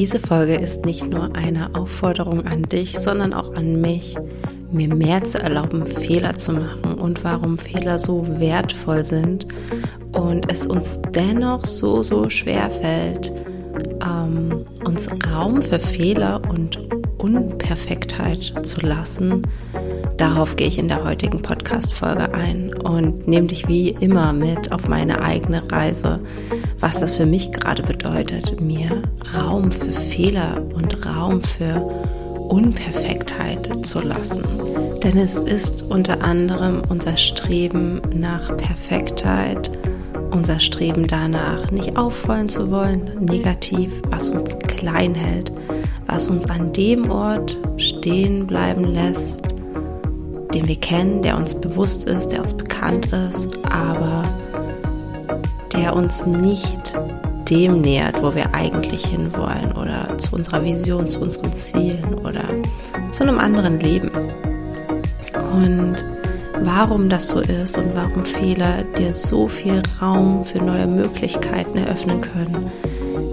Diese Folge ist nicht nur eine Aufforderung an dich, sondern auch an mich, mir mehr zu erlauben, Fehler zu machen und warum Fehler so wertvoll sind und es uns dennoch so, so schwer fällt, ähm, uns Raum für Fehler und Unperfektheit zu lassen. Darauf gehe ich in der heutigen Podcast-Folge ein und nehme dich wie immer mit auf meine eigene Reise, was das für mich gerade bedeutet, mir Raum für Fehler und Raum für Unperfektheit zu lassen. Denn es ist unter anderem unser Streben nach Perfektheit, unser Streben danach, nicht auffallen zu wollen, negativ, was uns klein hält, was uns an dem Ort stehen bleiben lässt, den wir kennen, der uns bewusst ist, der uns bekannt ist, aber der uns nicht dem nähert, wo wir eigentlich hinwollen oder zu unserer Vision, zu unseren Zielen oder zu einem anderen Leben. Und warum das so ist und warum Fehler dir so viel Raum für neue Möglichkeiten eröffnen können,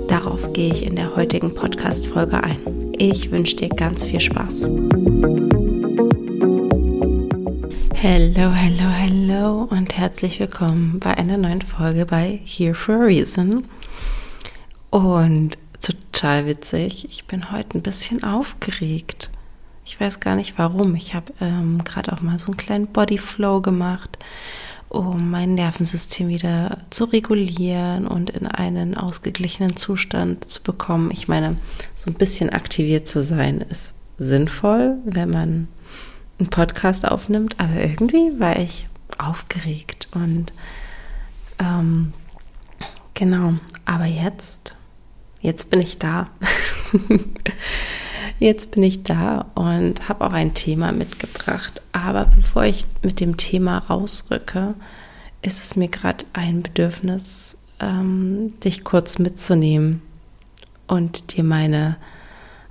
darauf gehe ich in der heutigen Podcast-Folge ein. Ich wünsche dir ganz viel Spaß. Hello, hello, hello und herzlich willkommen bei einer neuen Folge bei Here for a Reason. Und total witzig, ich bin heute ein bisschen aufgeregt. Ich weiß gar nicht warum. Ich habe ähm, gerade auch mal so einen kleinen Bodyflow gemacht, um mein Nervensystem wieder zu regulieren und in einen ausgeglichenen Zustand zu bekommen. Ich meine, so ein bisschen aktiviert zu sein ist sinnvoll, wenn man einen Podcast aufnimmt, aber irgendwie war ich aufgeregt und ähm, genau. Aber jetzt, jetzt bin ich da. Jetzt bin ich da und habe auch ein Thema mitgebracht. Aber bevor ich mit dem Thema rausrücke, ist es mir gerade ein Bedürfnis, ähm, dich kurz mitzunehmen und dir meine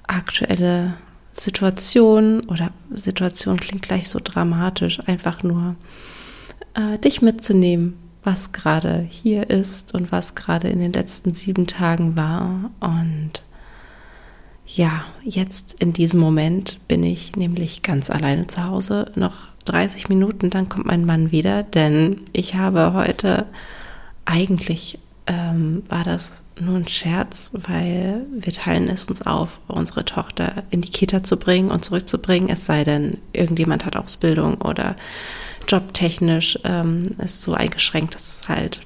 aktuelle Situation oder Situation klingt gleich so dramatisch, einfach nur äh, dich mitzunehmen, was gerade hier ist und was gerade in den letzten sieben Tagen war und ja, jetzt in diesem Moment bin ich nämlich ganz alleine zu Hause. Noch 30 Minuten, dann kommt mein Mann wieder, denn ich habe heute eigentlich ähm, war das nur ein Scherz, weil wir teilen es uns auf, unsere Tochter in die Kita zu bringen und zurückzubringen, es sei denn, irgendjemand hat Ausbildung oder jobtechnisch ähm, ist so eingeschränkt, dass halt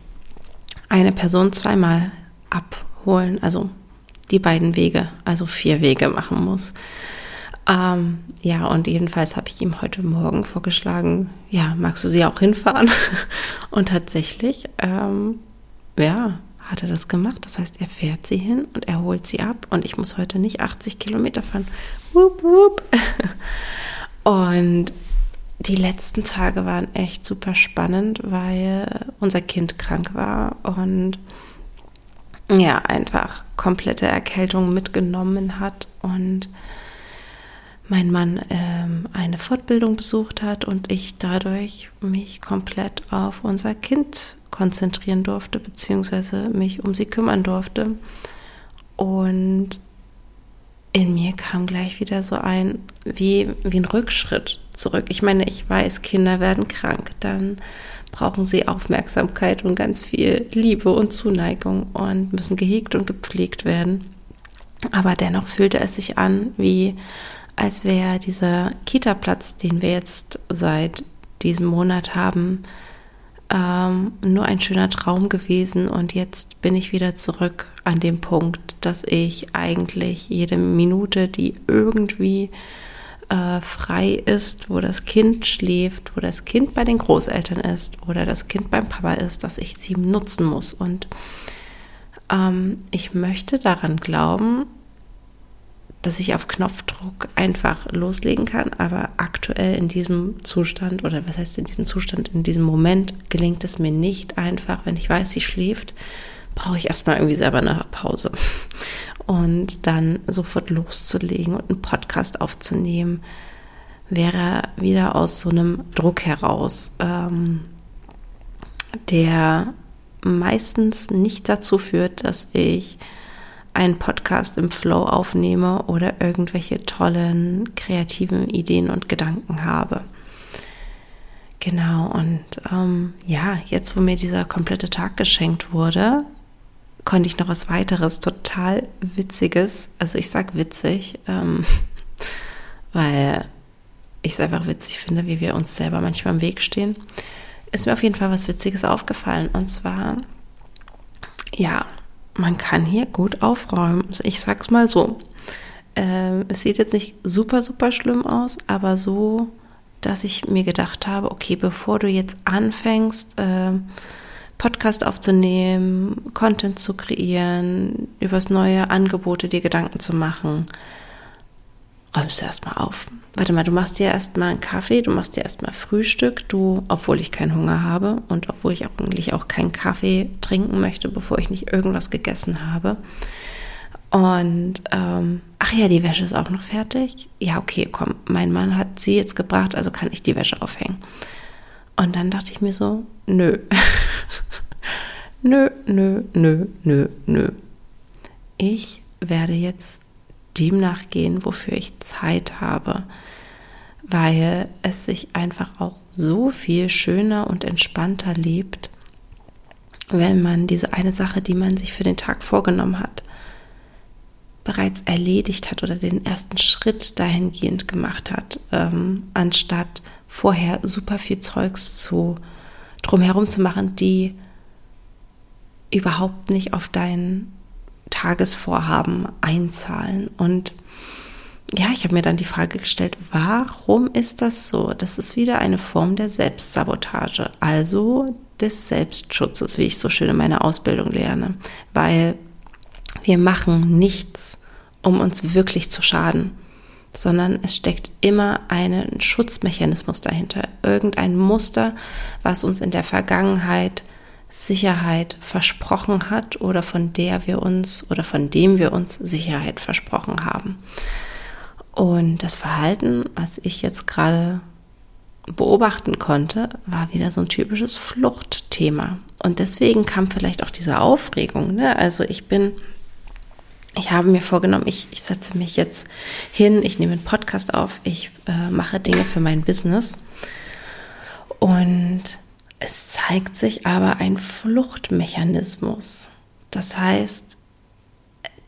eine Person zweimal abholen, also die beiden Wege, also vier Wege machen muss. Ähm, ja, und jedenfalls habe ich ihm heute Morgen vorgeschlagen, ja, magst du sie auch hinfahren? und tatsächlich, ähm, ja, hat er das gemacht. Das heißt, er fährt sie hin und er holt sie ab und ich muss heute nicht 80 Kilometer fahren. Wupp, wupp. Und die letzten Tage waren echt super spannend, weil unser Kind krank war und ja, einfach komplette Erkältung mitgenommen hat und mein Mann ähm, eine Fortbildung besucht hat und ich dadurch mich komplett auf unser Kind konzentrieren durfte, beziehungsweise mich um sie kümmern durfte. Und in mir kam gleich wieder so ein, wie, wie ein Rückschritt zurück. Ich meine, ich weiß, Kinder werden krank, dann brauchen sie Aufmerksamkeit und ganz viel Liebe und Zuneigung und müssen gehegt und gepflegt werden. Aber dennoch fühlte es sich an, wie als wäre dieser Kita-Platz, den wir jetzt seit diesem Monat haben, ähm, nur ein schöner Traum gewesen. Und jetzt bin ich wieder zurück an dem Punkt, dass ich eigentlich jede Minute, die irgendwie äh, frei ist, wo das Kind schläft, wo das Kind bei den Großeltern ist oder das Kind beim Papa ist, dass ich sie nutzen muss. Und ähm, ich möchte daran glauben, dass ich auf Knopfdruck einfach loslegen kann, aber aktuell in diesem Zustand oder was heißt in diesem Zustand, in diesem Moment gelingt es mir nicht einfach, wenn ich weiß, sie schläft, brauche ich erstmal irgendwie selber eine Pause. Und dann sofort loszulegen und einen Podcast aufzunehmen, wäre wieder aus so einem Druck heraus, ähm, der meistens nicht dazu führt, dass ich einen Podcast im Flow aufnehme oder irgendwelche tollen kreativen Ideen und Gedanken habe. Genau, und ähm, ja, jetzt wo mir dieser komplette Tag geschenkt wurde, konnte ich noch was weiteres, total witziges, also ich sag witzig, ähm, weil ich es einfach witzig finde, wie wir uns selber manchmal im Weg stehen, ist mir auf jeden Fall was Witziges aufgefallen. Und zwar, ja, man kann hier gut aufräumen. Ich sag's mal so. Ähm, es sieht jetzt nicht super, super schlimm aus, aber so, dass ich mir gedacht habe, okay, bevor du jetzt anfängst, äh, Podcast aufzunehmen, Content zu kreieren, übers neue Angebote dir Gedanken zu machen, räumst du erstmal auf. Warte mal, du machst dir erstmal einen Kaffee, du machst dir erstmal Frühstück, du, obwohl ich keinen Hunger habe und obwohl ich eigentlich auch keinen Kaffee trinken möchte, bevor ich nicht irgendwas gegessen habe. Und ähm, ach ja, die Wäsche ist auch noch fertig. Ja, okay, komm, mein Mann hat sie jetzt gebracht, also kann ich die Wäsche aufhängen. Und dann dachte ich mir so, nö. nö, nö, nö, nö, nö. Ich werde jetzt dem nachgehen, wofür ich Zeit habe, weil es sich einfach auch so viel schöner und entspannter lebt, wenn man diese eine Sache, die man sich für den Tag vorgenommen hat, bereits erledigt hat oder den ersten Schritt dahingehend gemacht hat, ähm, anstatt vorher super viel Zeugs zu drumherum zu machen, die überhaupt nicht auf deinen Tagesvorhaben einzahlen. Und ja, ich habe mir dann die Frage gestellt, warum ist das so? Das ist wieder eine Form der Selbstsabotage, also des Selbstschutzes, wie ich so schön in meiner Ausbildung lerne. Weil wir machen nichts, um uns wirklich zu schaden, sondern es steckt immer ein Schutzmechanismus dahinter, irgendein Muster, was uns in der Vergangenheit Sicherheit versprochen hat oder von der wir uns oder von dem wir uns Sicherheit versprochen haben. Und das Verhalten, was ich jetzt gerade beobachten konnte, war wieder so ein typisches Fluchtthema. Und deswegen kam vielleicht auch diese Aufregung. Ne? Also ich bin, ich habe mir vorgenommen, ich, ich setze mich jetzt hin, ich nehme einen Podcast auf, ich äh, mache Dinge für mein Business. Und zeigt sich aber ein Fluchtmechanismus. Das heißt,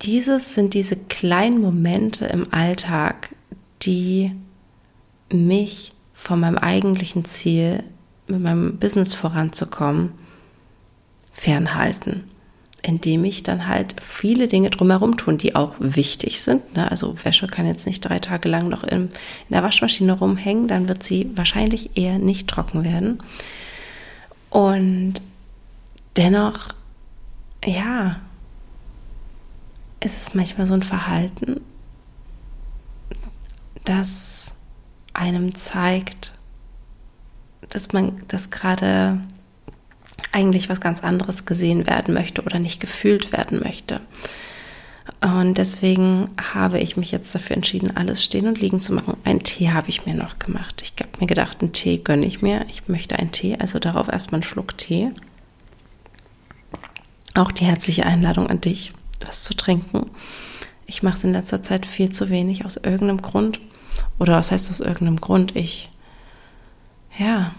dieses sind diese kleinen Momente im Alltag, die mich von meinem eigentlichen Ziel, mit meinem Business voranzukommen, fernhalten. Indem ich dann halt viele Dinge drumherum tun, die auch wichtig sind. Ne? Also Wäsche kann jetzt nicht drei Tage lang noch in, in der Waschmaschine rumhängen, dann wird sie wahrscheinlich eher nicht trocken werden. Und dennoch, ja, ist es manchmal so ein Verhalten, das einem zeigt, dass man das gerade eigentlich was ganz anderes gesehen werden möchte oder nicht gefühlt werden möchte. Und deswegen habe ich mich jetzt dafür entschieden, alles stehen und liegen zu machen. Einen Tee habe ich mir noch gemacht. Ich habe mir gedacht, einen Tee gönne ich mir. Ich möchte einen Tee, also darauf erstmal einen Schluck Tee. Auch die herzliche Einladung an dich, was zu trinken. Ich mache es in letzter Zeit viel zu wenig aus irgendeinem Grund. Oder was heißt aus irgendeinem Grund? Ich, ja,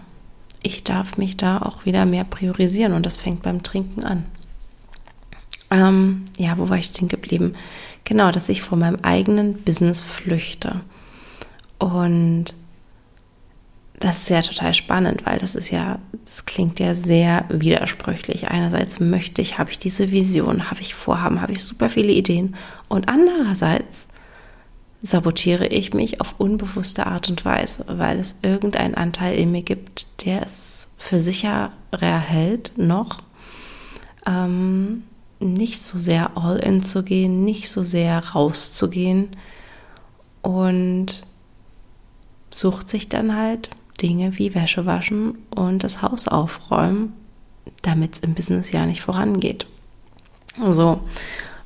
ich darf mich da auch wieder mehr priorisieren und das fängt beim Trinken an. Ähm, ja, wo war ich denn geblieben? Genau, dass ich vor meinem eigenen Business flüchte. Und das ist ja total spannend, weil das ist ja, das klingt ja sehr widersprüchlich. Einerseits möchte ich, habe ich diese Vision, habe ich Vorhaben, habe ich super viele Ideen. Und andererseits sabotiere ich mich auf unbewusste Art und Weise, weil es irgendeinen Anteil in mir gibt, der es für sicherer hält, noch ähm, nicht so sehr all in zu gehen, nicht so sehr rauszugehen und sucht sich dann halt Dinge wie Wäsche waschen und das Haus aufräumen, damit es im Business ja nicht vorangeht. So,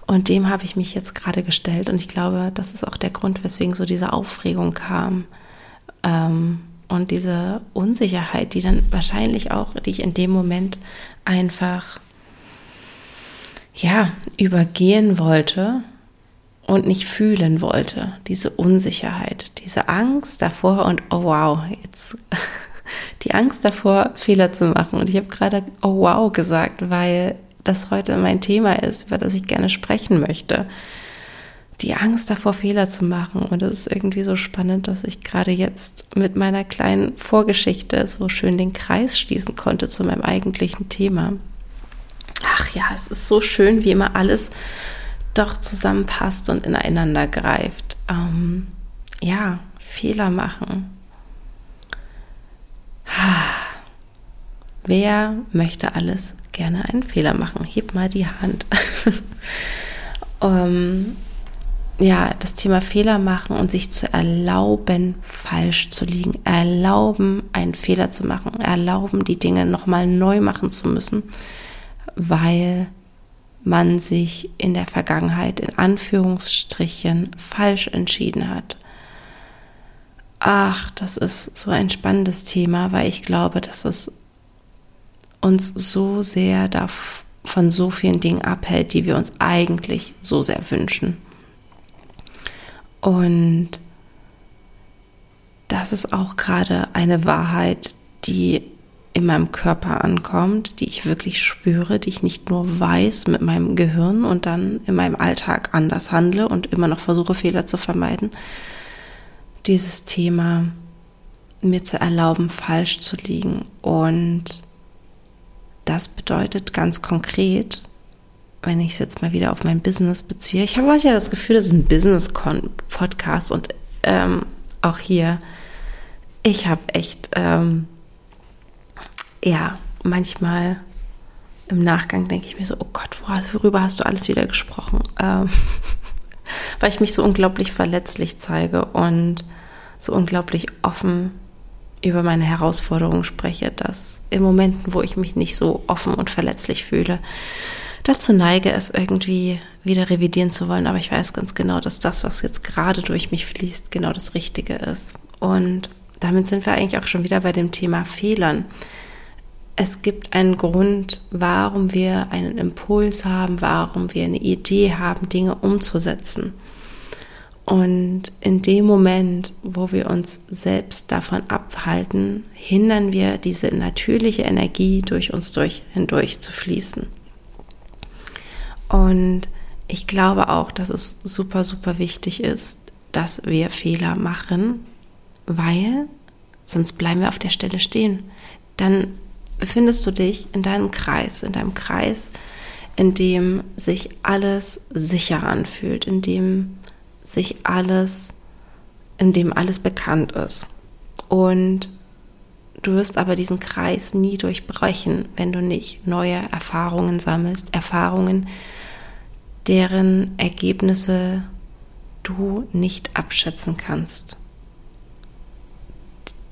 und dem habe ich mich jetzt gerade gestellt und ich glaube, das ist auch der Grund, weswegen so diese Aufregung kam ähm, und diese Unsicherheit, die dann wahrscheinlich auch, die ich in dem Moment einfach ja, übergehen wollte und nicht fühlen wollte. Diese Unsicherheit, diese Angst davor und oh wow, jetzt die Angst davor, Fehler zu machen. Und ich habe gerade oh wow gesagt, weil das heute mein Thema ist, über das ich gerne sprechen möchte. Die Angst davor, Fehler zu machen. Und es ist irgendwie so spannend, dass ich gerade jetzt mit meiner kleinen Vorgeschichte so schön den Kreis schließen konnte zu meinem eigentlichen Thema. Ach ja, es ist so schön, wie immer alles doch zusammenpasst und ineinander greift. Ähm, ja, Fehler machen. Wer möchte alles gerne einen Fehler machen? Heb mal die Hand. um, ja, das Thema Fehler machen und sich zu erlauben, falsch zu liegen, erlauben, einen Fehler zu machen, erlauben, die Dinge nochmal neu machen zu müssen, weil man sich in der Vergangenheit in Anführungsstrichen falsch entschieden hat. Ach, das ist so ein spannendes Thema, weil ich glaube, dass es uns so sehr von so vielen Dingen abhält, die wir uns eigentlich so sehr wünschen. Und das ist auch gerade eine Wahrheit, die in meinem Körper ankommt, die ich wirklich spüre, die ich nicht nur weiß mit meinem Gehirn und dann in meinem Alltag anders handle und immer noch versuche, Fehler zu vermeiden. Dieses Thema, mir zu erlauben, falsch zu liegen und das bedeutet ganz konkret, wenn ich es jetzt mal wieder auf mein Business beziehe, ich habe ja das Gefühl, das ist ein Business-Podcast und ähm, auch hier, ich habe echt, ähm, ja, manchmal im Nachgang denke ich mir so, oh Gott, worüber hast du alles wieder gesprochen? Ähm, weil ich mich so unglaublich verletzlich zeige und so unglaublich offen über meine Herausforderungen spreche, dass in Momenten, wo ich mich nicht so offen und verletzlich fühle, dazu neige, es irgendwie wieder revidieren zu wollen. Aber ich weiß ganz genau, dass das, was jetzt gerade durch mich fließt, genau das Richtige ist. Und damit sind wir eigentlich auch schon wieder bei dem Thema Fehlern. Es gibt einen Grund, warum wir einen Impuls haben, warum wir eine Idee haben, Dinge umzusetzen. Und in dem Moment, wo wir uns selbst davon abhalten, hindern wir diese natürliche Energie durch uns durch hindurch zu fließen. Und ich glaube auch, dass es super, super wichtig ist, dass wir Fehler machen, weil sonst bleiben wir auf der Stelle stehen. Dann befindest du dich in deinem Kreis, in deinem Kreis, in dem sich alles sicher anfühlt, in dem sich alles, in dem alles bekannt ist. Und du wirst aber diesen Kreis nie durchbrechen, wenn du nicht neue Erfahrungen sammelst, Erfahrungen, deren Ergebnisse du nicht abschätzen kannst,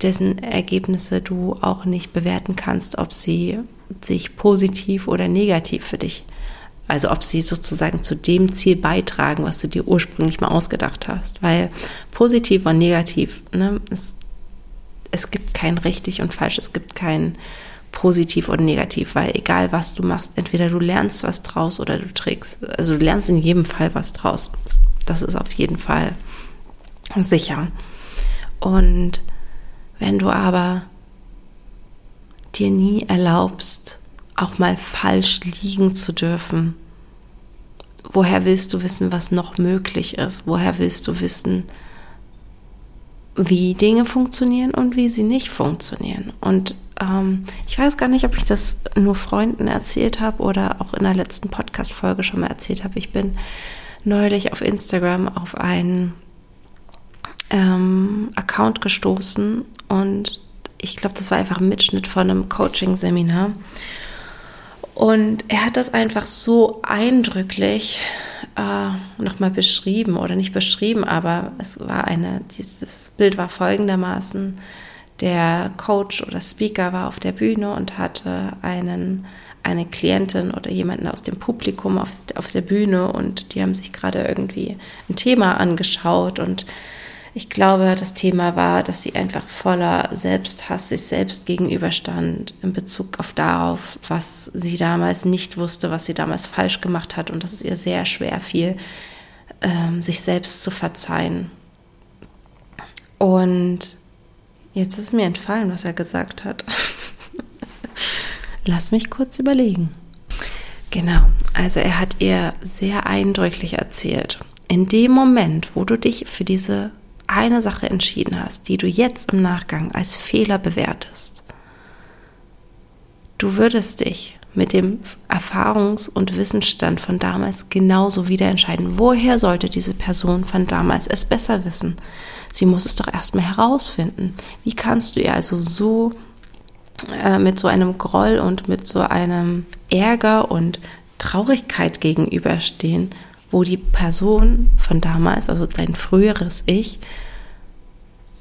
dessen Ergebnisse du auch nicht bewerten kannst, ob sie sich positiv oder negativ für dich also ob sie sozusagen zu dem Ziel beitragen, was du dir ursprünglich mal ausgedacht hast. Weil positiv und negativ, ne, es, es gibt kein richtig und falsch, es gibt kein positiv oder negativ, weil egal was du machst, entweder du lernst was draus oder du trägst, also du lernst in jedem Fall was draus. Das ist auf jeden Fall sicher. Und wenn du aber dir nie erlaubst, auch mal falsch liegen zu dürfen. Woher willst du wissen, was noch möglich ist? Woher willst du wissen, wie Dinge funktionieren und wie sie nicht funktionieren? Und ähm, ich weiß gar nicht, ob ich das nur Freunden erzählt habe oder auch in der letzten Podcast-Folge schon mal erzählt habe. Ich bin neulich auf Instagram auf einen ähm, Account gestoßen und ich glaube, das war einfach ein Mitschnitt von einem Coaching-Seminar. Und er hat das einfach so eindrücklich äh, nochmal beschrieben oder nicht beschrieben, aber es war eine, dieses Bild war folgendermaßen. Der Coach oder Speaker war auf der Bühne und hatte einen, eine Klientin oder jemanden aus dem Publikum auf, auf der Bühne und die haben sich gerade irgendwie ein Thema angeschaut und Ich glaube, das Thema war, dass sie einfach voller Selbsthass sich selbst gegenüberstand in Bezug auf darauf, was sie damals nicht wusste, was sie damals falsch gemacht hat und dass es ihr sehr schwer fiel, ähm, sich selbst zu verzeihen. Und jetzt ist mir entfallen, was er gesagt hat. Lass mich kurz überlegen. Genau, also er hat ihr sehr eindrücklich erzählt. In dem Moment, wo du dich für diese eine Sache entschieden hast, die du jetzt im Nachgang als Fehler bewertest, du würdest dich mit dem Erfahrungs- und Wissensstand von damals genauso wieder entscheiden. Woher sollte diese Person von damals es besser wissen? Sie muss es doch erstmal herausfinden. Wie kannst du ihr also so äh, mit so einem Groll und mit so einem Ärger und Traurigkeit gegenüberstehen, wo die Person von damals, also dein früheres Ich,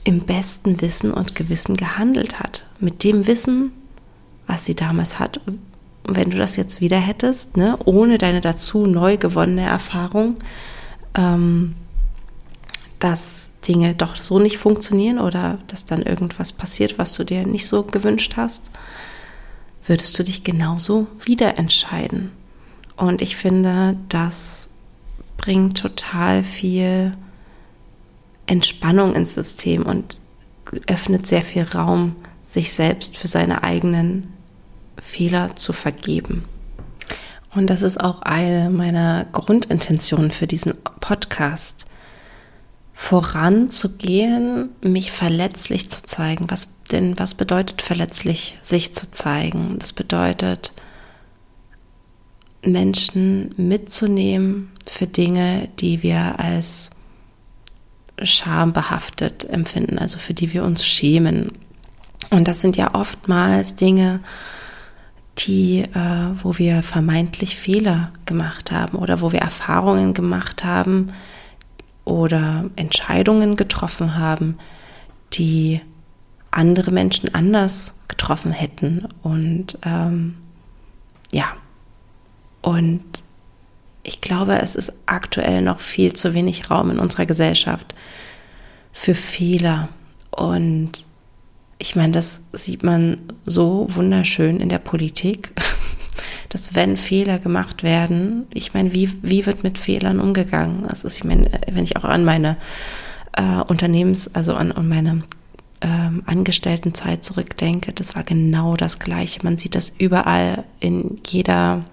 im besten Wissen und Gewissen gehandelt hat. Mit dem Wissen, was sie damals hat, wenn du das jetzt wieder hättest, ne, ohne deine dazu neu gewonnene Erfahrung, ähm, dass Dinge doch so nicht funktionieren oder dass dann irgendwas passiert, was du dir nicht so gewünscht hast, würdest du dich genauso wieder entscheiden. Und ich finde, das bringt total viel Entspannung ins System und öffnet sehr viel Raum, sich selbst für seine eigenen Fehler zu vergeben. Und das ist auch eine meiner Grundintentionen für diesen Podcast, voranzugehen, mich verletzlich zu zeigen. Was denn, was bedeutet verletzlich sich zu zeigen? Das bedeutet, Menschen mitzunehmen für Dinge, die wir als schambehaftet empfinden, also für die wir uns schämen. Und das sind ja oftmals Dinge, die, äh, wo wir vermeintlich Fehler gemacht haben oder wo wir Erfahrungen gemacht haben oder Entscheidungen getroffen haben, die andere Menschen anders getroffen hätten. Und ähm, ja, und ich glaube, es ist aktuell noch viel zu wenig Raum in unserer Gesellschaft für Fehler. Und ich meine, das sieht man so wunderschön in der Politik, dass wenn Fehler gemacht werden, ich meine, wie, wie wird mit Fehlern umgegangen? Das ist, ich meine, wenn ich auch an meine äh, Unternehmens-, also an, an meine ähm, Angestelltenzeit zurückdenke, das war genau das Gleiche. Man sieht das überall in jeder,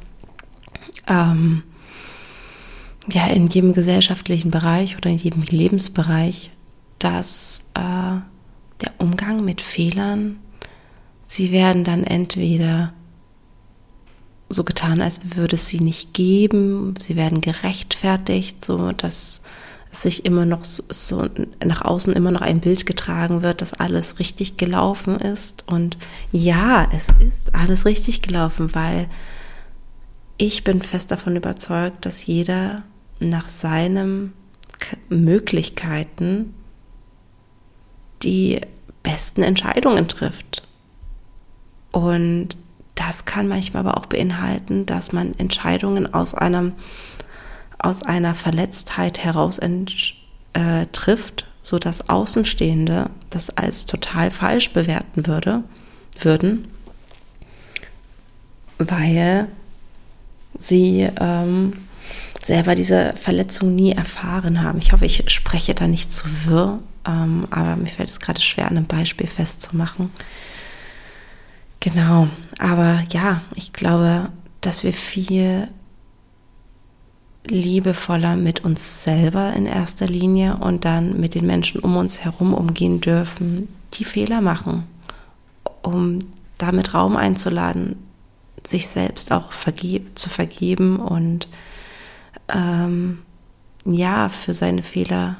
ähm, ja, in jedem gesellschaftlichen Bereich oder in jedem Lebensbereich, dass äh, der Umgang mit Fehlern, sie werden dann entweder so getan, als würde es sie nicht geben, sie werden gerechtfertigt, so dass sich immer noch so nach außen immer noch ein Bild getragen wird, dass alles richtig gelaufen ist. Und ja, es ist alles richtig gelaufen, weil ich bin fest davon überzeugt, dass jeder nach seinen Möglichkeiten die besten Entscheidungen trifft. Und das kann manchmal aber auch beinhalten, dass man Entscheidungen aus einem aus einer Verletztheit heraus äh, trifft, so dass Außenstehende das als total falsch bewerten würde, würden, weil sie ähm, selber diese Verletzung nie erfahren haben. Ich hoffe, ich spreche da nicht zu wirr, ähm, aber mir fällt es gerade schwer, an einem Beispiel festzumachen. Genau, aber ja, ich glaube, dass wir viel liebevoller mit uns selber in erster Linie und dann mit den Menschen um uns herum umgehen dürfen, die Fehler machen, um damit Raum einzuladen, sich selbst auch vergeb zu vergeben und ähm, ja, für seine Fehler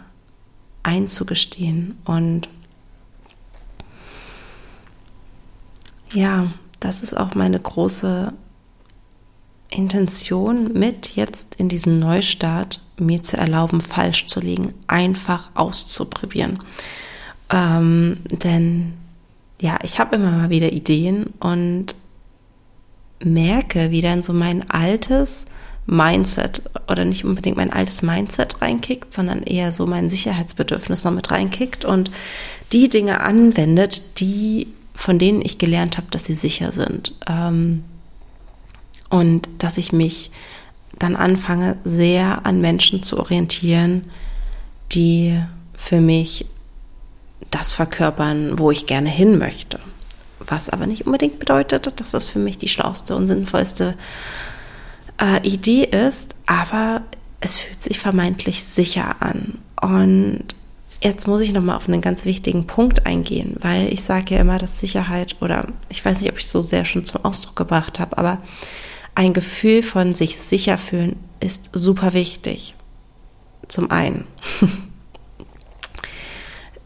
einzugestehen. Und ja, das ist auch meine große Intention mit jetzt in diesen Neustart, mir zu erlauben, falsch zu liegen, einfach auszuprobieren. Ähm, denn ja, ich habe immer mal wieder Ideen und merke, wie dann so mein altes Mindset oder nicht unbedingt mein altes Mindset reinkickt, sondern eher so mein Sicherheitsbedürfnis noch mit reinkickt und die Dinge anwendet, die von denen ich gelernt habe, dass sie sicher sind. Ähm, und dass ich mich dann anfange, sehr an Menschen zu orientieren, die für mich das verkörpern, wo ich gerne hin möchte. Was aber nicht unbedingt bedeutet, dass das für mich die schlauste und sinnvollste äh, Idee ist, aber es fühlt sich vermeintlich sicher an. Und jetzt muss ich nochmal auf einen ganz wichtigen Punkt eingehen, weil ich sage ja immer, dass Sicherheit oder ich weiß nicht, ob ich es so sehr schon zum Ausdruck gebracht habe, aber ein Gefühl von sich sicher fühlen ist super wichtig. Zum einen.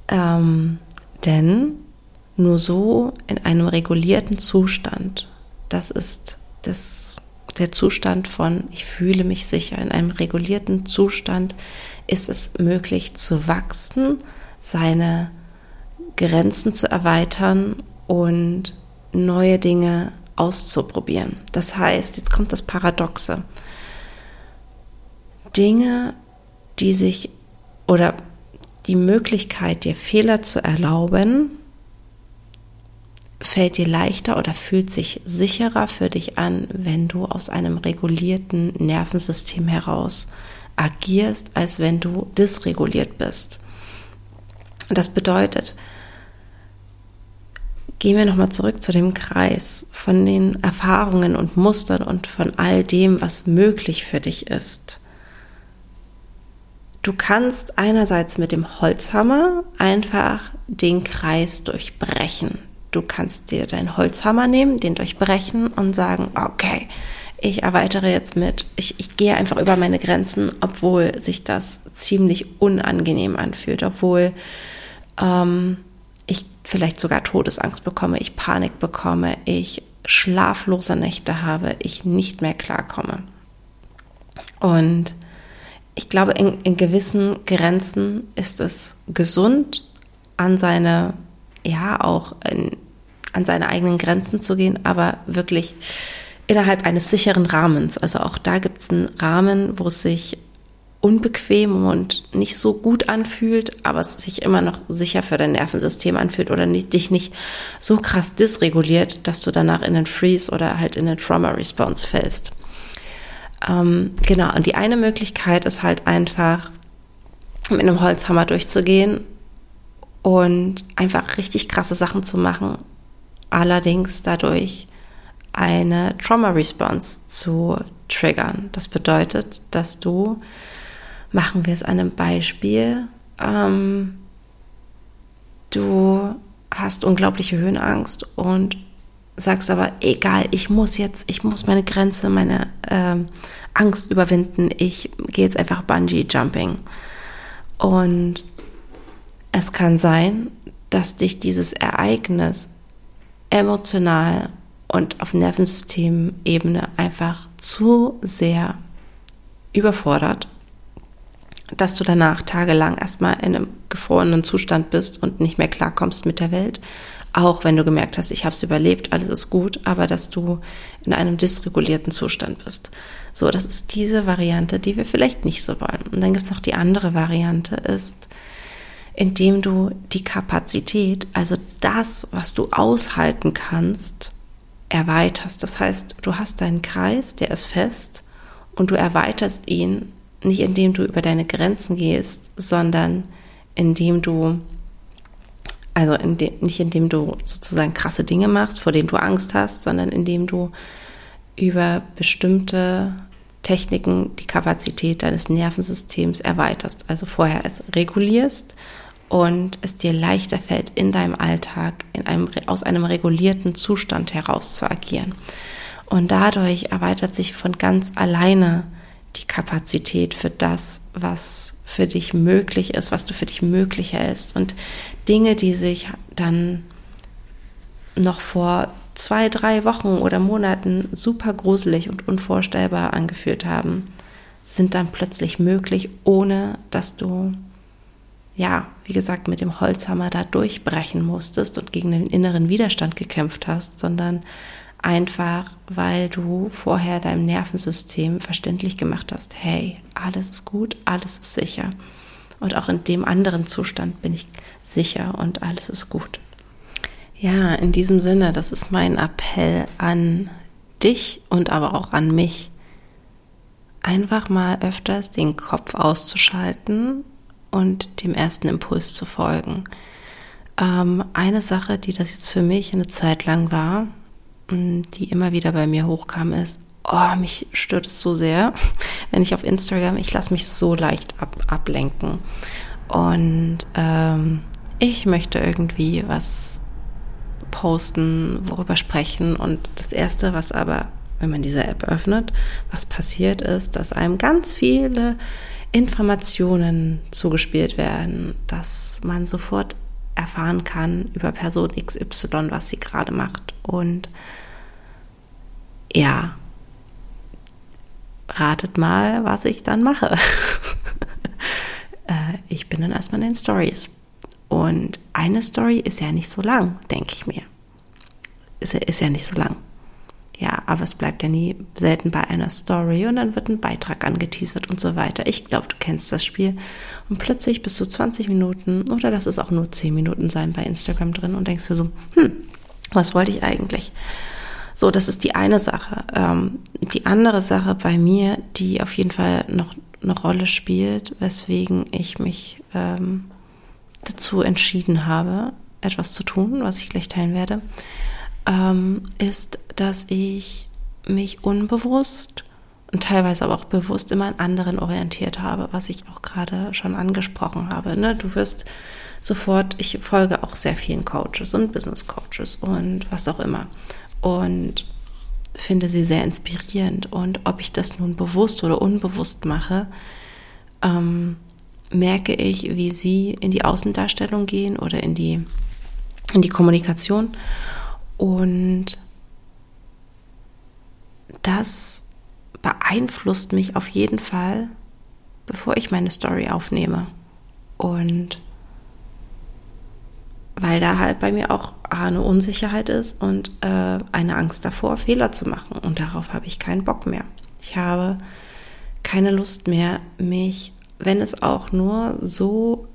ähm, denn nur so in einem regulierten Zustand, das ist das, der Zustand von, ich fühle mich sicher, in einem regulierten Zustand ist es möglich zu wachsen, seine Grenzen zu erweitern und neue Dinge auszuprobieren. Das heißt, jetzt kommt das Paradoxe. Dinge, die sich oder die Möglichkeit, dir Fehler zu erlauben, fällt dir leichter oder fühlt sich sicherer für dich an, wenn du aus einem regulierten Nervensystem heraus agierst, als wenn du dysreguliert bist. Das bedeutet, gehen wir nochmal zurück zu dem Kreis von den Erfahrungen und Mustern und von all dem, was möglich für dich ist. Du kannst einerseits mit dem Holzhammer einfach den Kreis durchbrechen. Du kannst dir deinen Holzhammer nehmen, den durchbrechen und sagen, okay, ich erweitere jetzt mit, ich, ich gehe einfach über meine Grenzen, obwohl sich das ziemlich unangenehm anfühlt, obwohl ähm, ich vielleicht sogar Todesangst bekomme, ich Panik bekomme, ich schlaflose Nächte habe, ich nicht mehr klarkomme. Und ich glaube, in, in gewissen Grenzen ist es gesund, an seine, ja, auch in, an seine eigenen Grenzen zu gehen, aber wirklich innerhalb eines sicheren Rahmens. Also auch da gibt es einen Rahmen, wo es sich unbequem und nicht so gut anfühlt, aber es sich immer noch sicher für dein Nervensystem anfühlt oder nicht, dich nicht so krass dysreguliert, dass du danach in den Freeze oder halt in den Trauma Response fällst. Ähm, genau, und die eine Möglichkeit ist halt einfach mit einem Holzhammer durchzugehen und einfach richtig krasse Sachen zu machen, allerdings dadurch eine Trauma Response zu triggern. Das bedeutet, dass du Machen wir es an einem Beispiel. Ähm, du hast unglaubliche Höhenangst und sagst aber, egal, ich muss jetzt, ich muss meine Grenze, meine ähm, Angst überwinden. Ich gehe jetzt einfach Bungee Jumping. Und es kann sein, dass dich dieses Ereignis emotional und auf Nervensystemebene einfach zu sehr überfordert dass du danach tagelang erstmal in einem gefrorenen Zustand bist und nicht mehr klarkommst mit der Welt. Auch wenn du gemerkt hast, ich habe es überlebt, alles ist gut, aber dass du in einem dysregulierten Zustand bist. So, das ist diese Variante, die wir vielleicht nicht so wollen. Und dann gibt es noch die andere Variante, ist, indem du die Kapazität, also das, was du aushalten kannst, erweiterst. Das heißt, du hast deinen Kreis, der ist fest und du erweiterst ihn nicht indem du über deine Grenzen gehst, sondern indem du, also in de, nicht indem du sozusagen krasse Dinge machst, vor denen du Angst hast, sondern indem du über bestimmte Techniken die Kapazität deines Nervensystems erweiterst. Also vorher es regulierst und es dir leichter fällt, in deinem Alltag in einem, aus einem regulierten Zustand heraus zu agieren. Und dadurch erweitert sich von ganz alleine die Kapazität für das, was für dich möglich ist, was du für dich möglich hältst. Und Dinge, die sich dann noch vor zwei, drei Wochen oder Monaten super gruselig und unvorstellbar angefühlt haben, sind dann plötzlich möglich, ohne dass du, ja, wie gesagt, mit dem Holzhammer da durchbrechen musstest und gegen den inneren Widerstand gekämpft hast, sondern Einfach weil du vorher deinem Nervensystem verständlich gemacht hast, hey, alles ist gut, alles ist sicher. Und auch in dem anderen Zustand bin ich sicher und alles ist gut. Ja, in diesem Sinne, das ist mein Appell an dich und aber auch an mich. Einfach mal öfters den Kopf auszuschalten und dem ersten Impuls zu folgen. Ähm, eine Sache, die das jetzt für mich eine Zeit lang war, mm, die immer wieder bei mir hochkam, ist, oh, mich stört es so sehr, wenn ich auf Instagram, ich lasse mich so leicht ab, ablenken. Und ähm, ich möchte irgendwie was posten, worüber sprechen. Und das Erste, was aber, wenn man diese App öffnet, was passiert ist, dass einem ganz viele Informationen zugespielt werden, dass man sofort erfahren kann über Person XY, was sie gerade macht. Und ja, ratet mal, was ich dann mache. Äh, ich bin dann erstmal in den Stories. Und eine Story ist ja nicht so lang, denke ich mir. Ist, ist ja nicht so lang. Ja, aber es bleibt ja nie selten bei einer Story und dann wird ein Beitrag angeteasert und so weiter. Ich glaube, du kennst das Spiel. Und plötzlich bist du 20 Minuten oder lass es auch nur 10 Minuten sein bei Instagram drin und denkst dir so, hm, was wollte ich eigentlich? So, das ist die eine Sache. Ähm, die andere Sache bei mir, die auf jeden Fall noch eine Rolle spielt, weswegen ich mich ähm, dazu entschieden habe, etwas zu tun, was ich gleich teilen werde, ähm, ist, dass ich mich unbewusst und teilweise aber auch bewusst immer an anderen orientiert habe, was ich auch gerade schon angesprochen habe. Ne? Du wirst sofort, ich folge auch sehr vielen Coaches und Business Coaches und was auch immer. Und finde sie sehr inspirierend. Und ob ich das nun bewusst oder unbewusst mache, ähm, merke ich, wie sie in die Außendarstellung gehen oder in die, in die Kommunikation. Und das beeinflusst mich auf jeden Fall, bevor ich meine Story aufnehme. Und weil da halt bei mir auch eine Unsicherheit ist und äh, eine Angst davor, Fehler zu machen. Und darauf habe ich keinen Bock mehr. Ich habe keine Lust mehr, mich wenn es auch nur so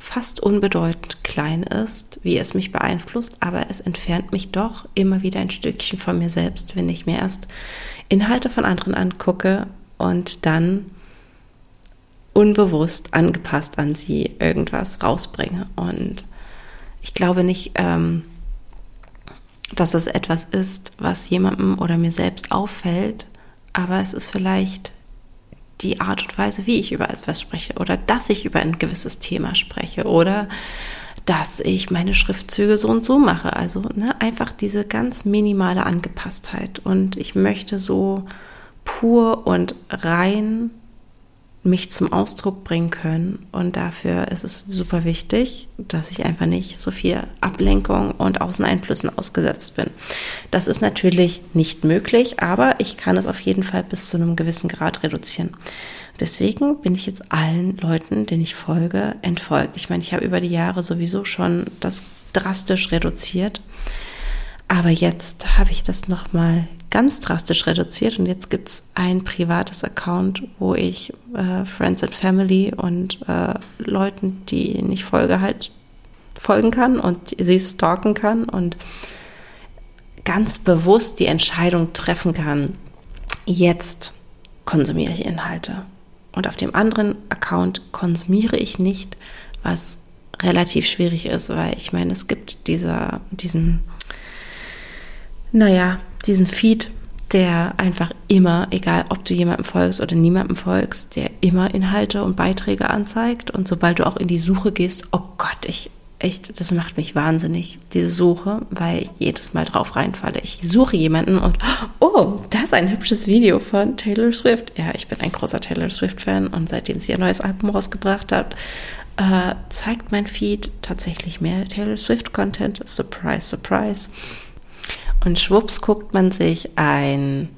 fast unbedeutend klein ist, wie es mich beeinflusst, aber es entfernt mich doch immer wieder ein Stückchen von mir selbst, wenn ich mir erst Inhalte von anderen angucke und dann unbewusst angepasst an sie irgendwas rausbringe. Und ich glaube nicht, ähm, dass es etwas ist, was jemandem oder mir selbst auffällt, aber es ist vielleicht die Art und Weise, wie ich über etwas spreche oder dass ich über ein gewisses Thema spreche oder dass ich meine Schriftzüge so und so mache. Also ne, einfach diese ganz minimale Angepasstheit. Und ich möchte so pur und rein mich zum Ausdruck bringen können. Und dafür ist es super wichtig, dass ich einfach nicht so viel Ablenkung und Außeneinflüssen ausgesetzt bin. Das ist natürlich nicht möglich, aber ich kann es auf jeden Fall bis zu einem gewissen Grad reduzieren. Deswegen bin ich jetzt allen Leuten, denen ich folge, entfolgt. Ich meine, ich habe über die Jahre sowieso schon das drastisch reduziert. Aber jetzt habe ich das nochmal ganz drastisch reduziert und jetzt gibt es ein privates Account, wo ich äh, Friends and Family und äh, Leuten, die nicht folge, halt folgen kann und sie stalken kann und ganz bewusst die Entscheidung treffen kann, jetzt konsumiere ich Inhalte. Und auf dem anderen Account konsumiere ich nicht, was relativ schwierig ist, weil ich meine, es gibt dieser, diesen, naja, diesen Feed, der einfach immer, egal ob du jemandem folgst oder niemandem folgst, der immer Inhalte und Beiträge anzeigt. Und sobald du auch in die Suche gehst, oh Gott, ich echt, das macht mich wahnsinnig, diese Suche, weil ich jedes Mal drauf reinfalle. Ich suche jemanden und, oh, da ist ein hübsches Video von Taylor Swift. Ja, ich bin ein großer Taylor Swift-Fan und seitdem sie ihr neues Album rausgebracht hat, äh, zeigt mein Feed tatsächlich mehr Taylor Swift-Content. Surprise, surprise. Und schwupps guckt man sich ein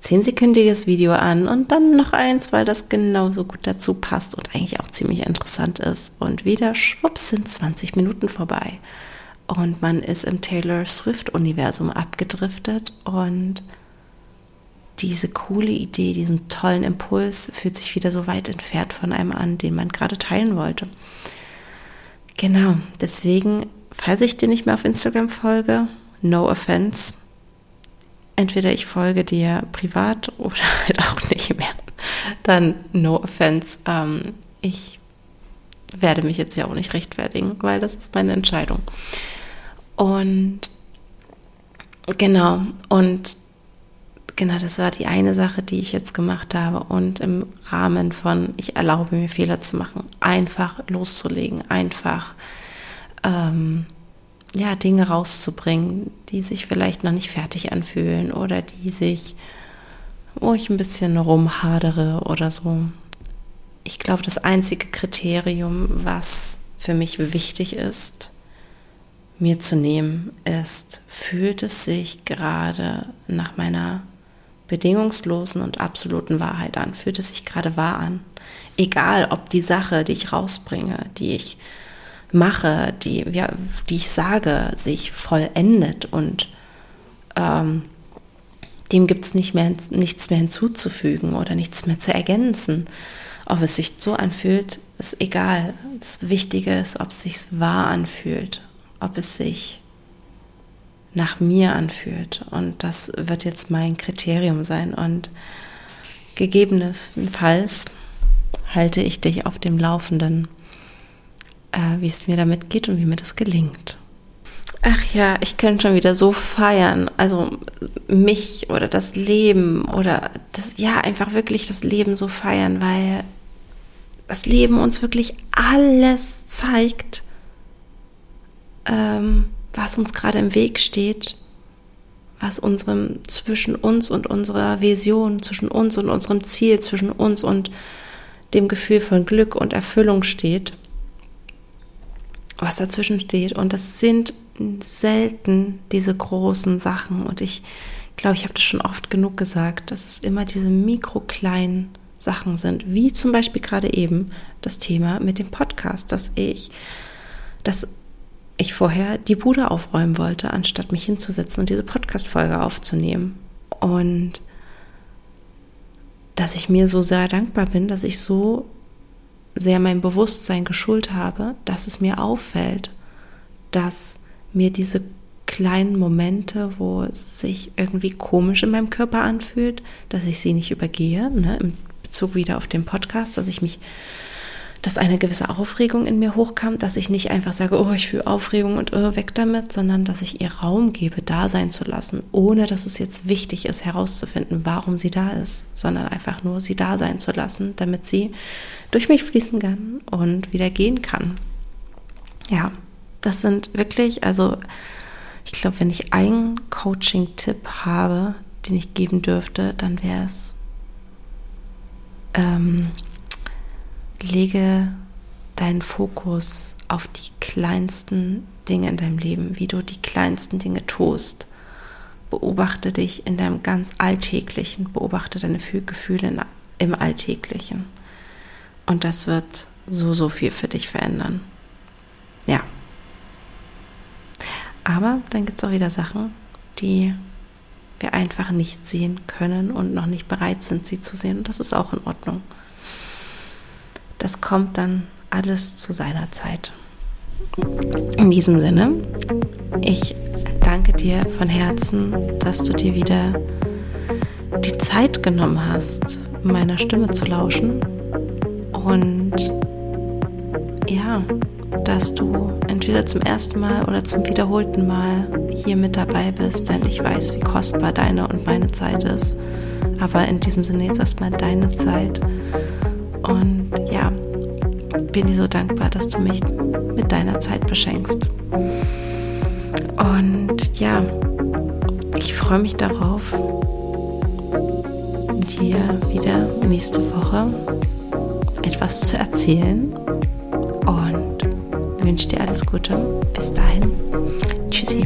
zehnsekündiges Video an und dann noch eins, weil das genauso gut dazu passt und eigentlich auch ziemlich interessant ist. Und wieder schwupps sind 20 Minuten vorbei. und man ist im Taylor Swift-Universum abgedriftet und diese coole Idee, diesen tollen Impuls fühlt sich wieder so weit entfernt von einem an, den man gerade teilen wollte. Genau, deswegen, falls ich dir nicht mehr auf Instagram folge, no offense. Entweder ich folge dir privat oder halt auch nicht mehr. Dann no offense. Ähm, ich werde mich jetzt ja auch nicht rechtfertigen, weil das ist meine Entscheidung. Und genau, und genau, das war die eine Sache, die ich jetzt gemacht habe. Und im Rahmen von, ich erlaube mir Fehler zu machen, einfach loszulegen, einfach ähm, ja, Dinge rauszubringen, die sich vielleicht noch nicht fertig anfühlen oder die sich, wo ich ein bisschen rumhadere oder so. Ich glaube, das einzige Kriterium, was für mich wichtig ist, mir zu nehmen, ist, fühlt es sich gerade nach meiner bedingungslosen und absoluten Wahrheit an? Fühlt es sich gerade wahr an? Egal, ob die Sache, die ich rausbringe, die ich mache, die, ja, die ich sage, sich vollendet und ähm, dem gibt es nicht mehr, nichts mehr hinzuzufügen oder nichts mehr zu ergänzen. Ob es sich so anfühlt, ist egal. Das Wichtige ist, ob es sich wahr anfühlt, ob es sich nach mir anfühlt. Und das wird jetzt mein Kriterium sein. Und gegebenenfalls halte ich dich auf dem Laufenden, äh, wie es mir damit geht und wie mir das gelingt. Ach ja, ich könnte schon wieder so feiern. Also mich oder das Leben oder das, ja, einfach wirklich das Leben so feiern, weil das Leben uns wirklich alles zeigt, ähm, was uns gerade im Weg steht, was unserem zwischen uns und unserer Vision, zwischen uns und unserem Ziel, zwischen uns und dem Gefühl von Glück und Erfüllung steht, was dazwischen steht. Und das sind selten diese großen Sachen. Und ich glaube, ich habe das schon oft genug gesagt, dass es immer diese mikrokleinen Sachen sind, wie zum Beispiel gerade eben das Thema mit dem Podcast, dass ich, dass ich vorher die Bude aufräumen wollte, anstatt mich hinzusetzen und diese Podcast-Folge aufzunehmen. Und dass ich mir so sehr dankbar bin, dass ich so sehr mein Bewusstsein geschult habe, dass es mir auffällt, dass mir diese kleinen Momente, wo es sich irgendwie komisch in meinem Körper anfühlt, dass ich sie nicht übergehe, ne, im Bezug wieder auf den Podcast, dass ich mich dass eine gewisse Aufregung in mir hochkam, dass ich nicht einfach sage, oh, ich fühle Aufregung und oh, weg damit, sondern dass ich ihr Raum gebe, da sein zu lassen, ohne dass es jetzt wichtig ist, herauszufinden, warum sie da ist, sondern einfach nur sie da sein zu lassen, damit sie durch mich fließen kann und wieder gehen kann. Ja, das sind wirklich, also ich glaube, wenn ich einen Coaching-Tipp habe, den ich geben dürfte, dann wäre es, ähm, lege deinen Fokus auf die kleinsten Dinge in deinem Leben, wie du die kleinsten Dinge tust. Beobachte dich in deinem ganz Alltäglichen, beobachte deine Gefühle im Alltäglichen. Und das wird so, so viel für dich verändern. Ja. Aber dann gibt es auch wieder Sachen, die wir einfach nicht sehen können und noch nicht bereit sind, sie zu sehen. Und das ist auch in Ordnung das kommt dann alles zu seiner Zeit. In diesem Sinne, ich danke dir von Herzen, dass du dir wieder die Zeit genommen hast, meiner Stimme zu lauschen und ja, dass du entweder zum ersten Mal oder zum wiederholten Mal hier mit dabei bist, denn ich weiß, wie kostbar deine und meine Zeit ist. Aber in diesem Sinne jetzt erstmal deine Zeit und ja, bin dir so dankbar, dass du mich mit deiner Zeit beschenkst. Und ja, ich freue mich darauf, dir wieder nächste Woche etwas zu erzählen und wünsche dir alles Gute. Bis dahin. Tschüssi.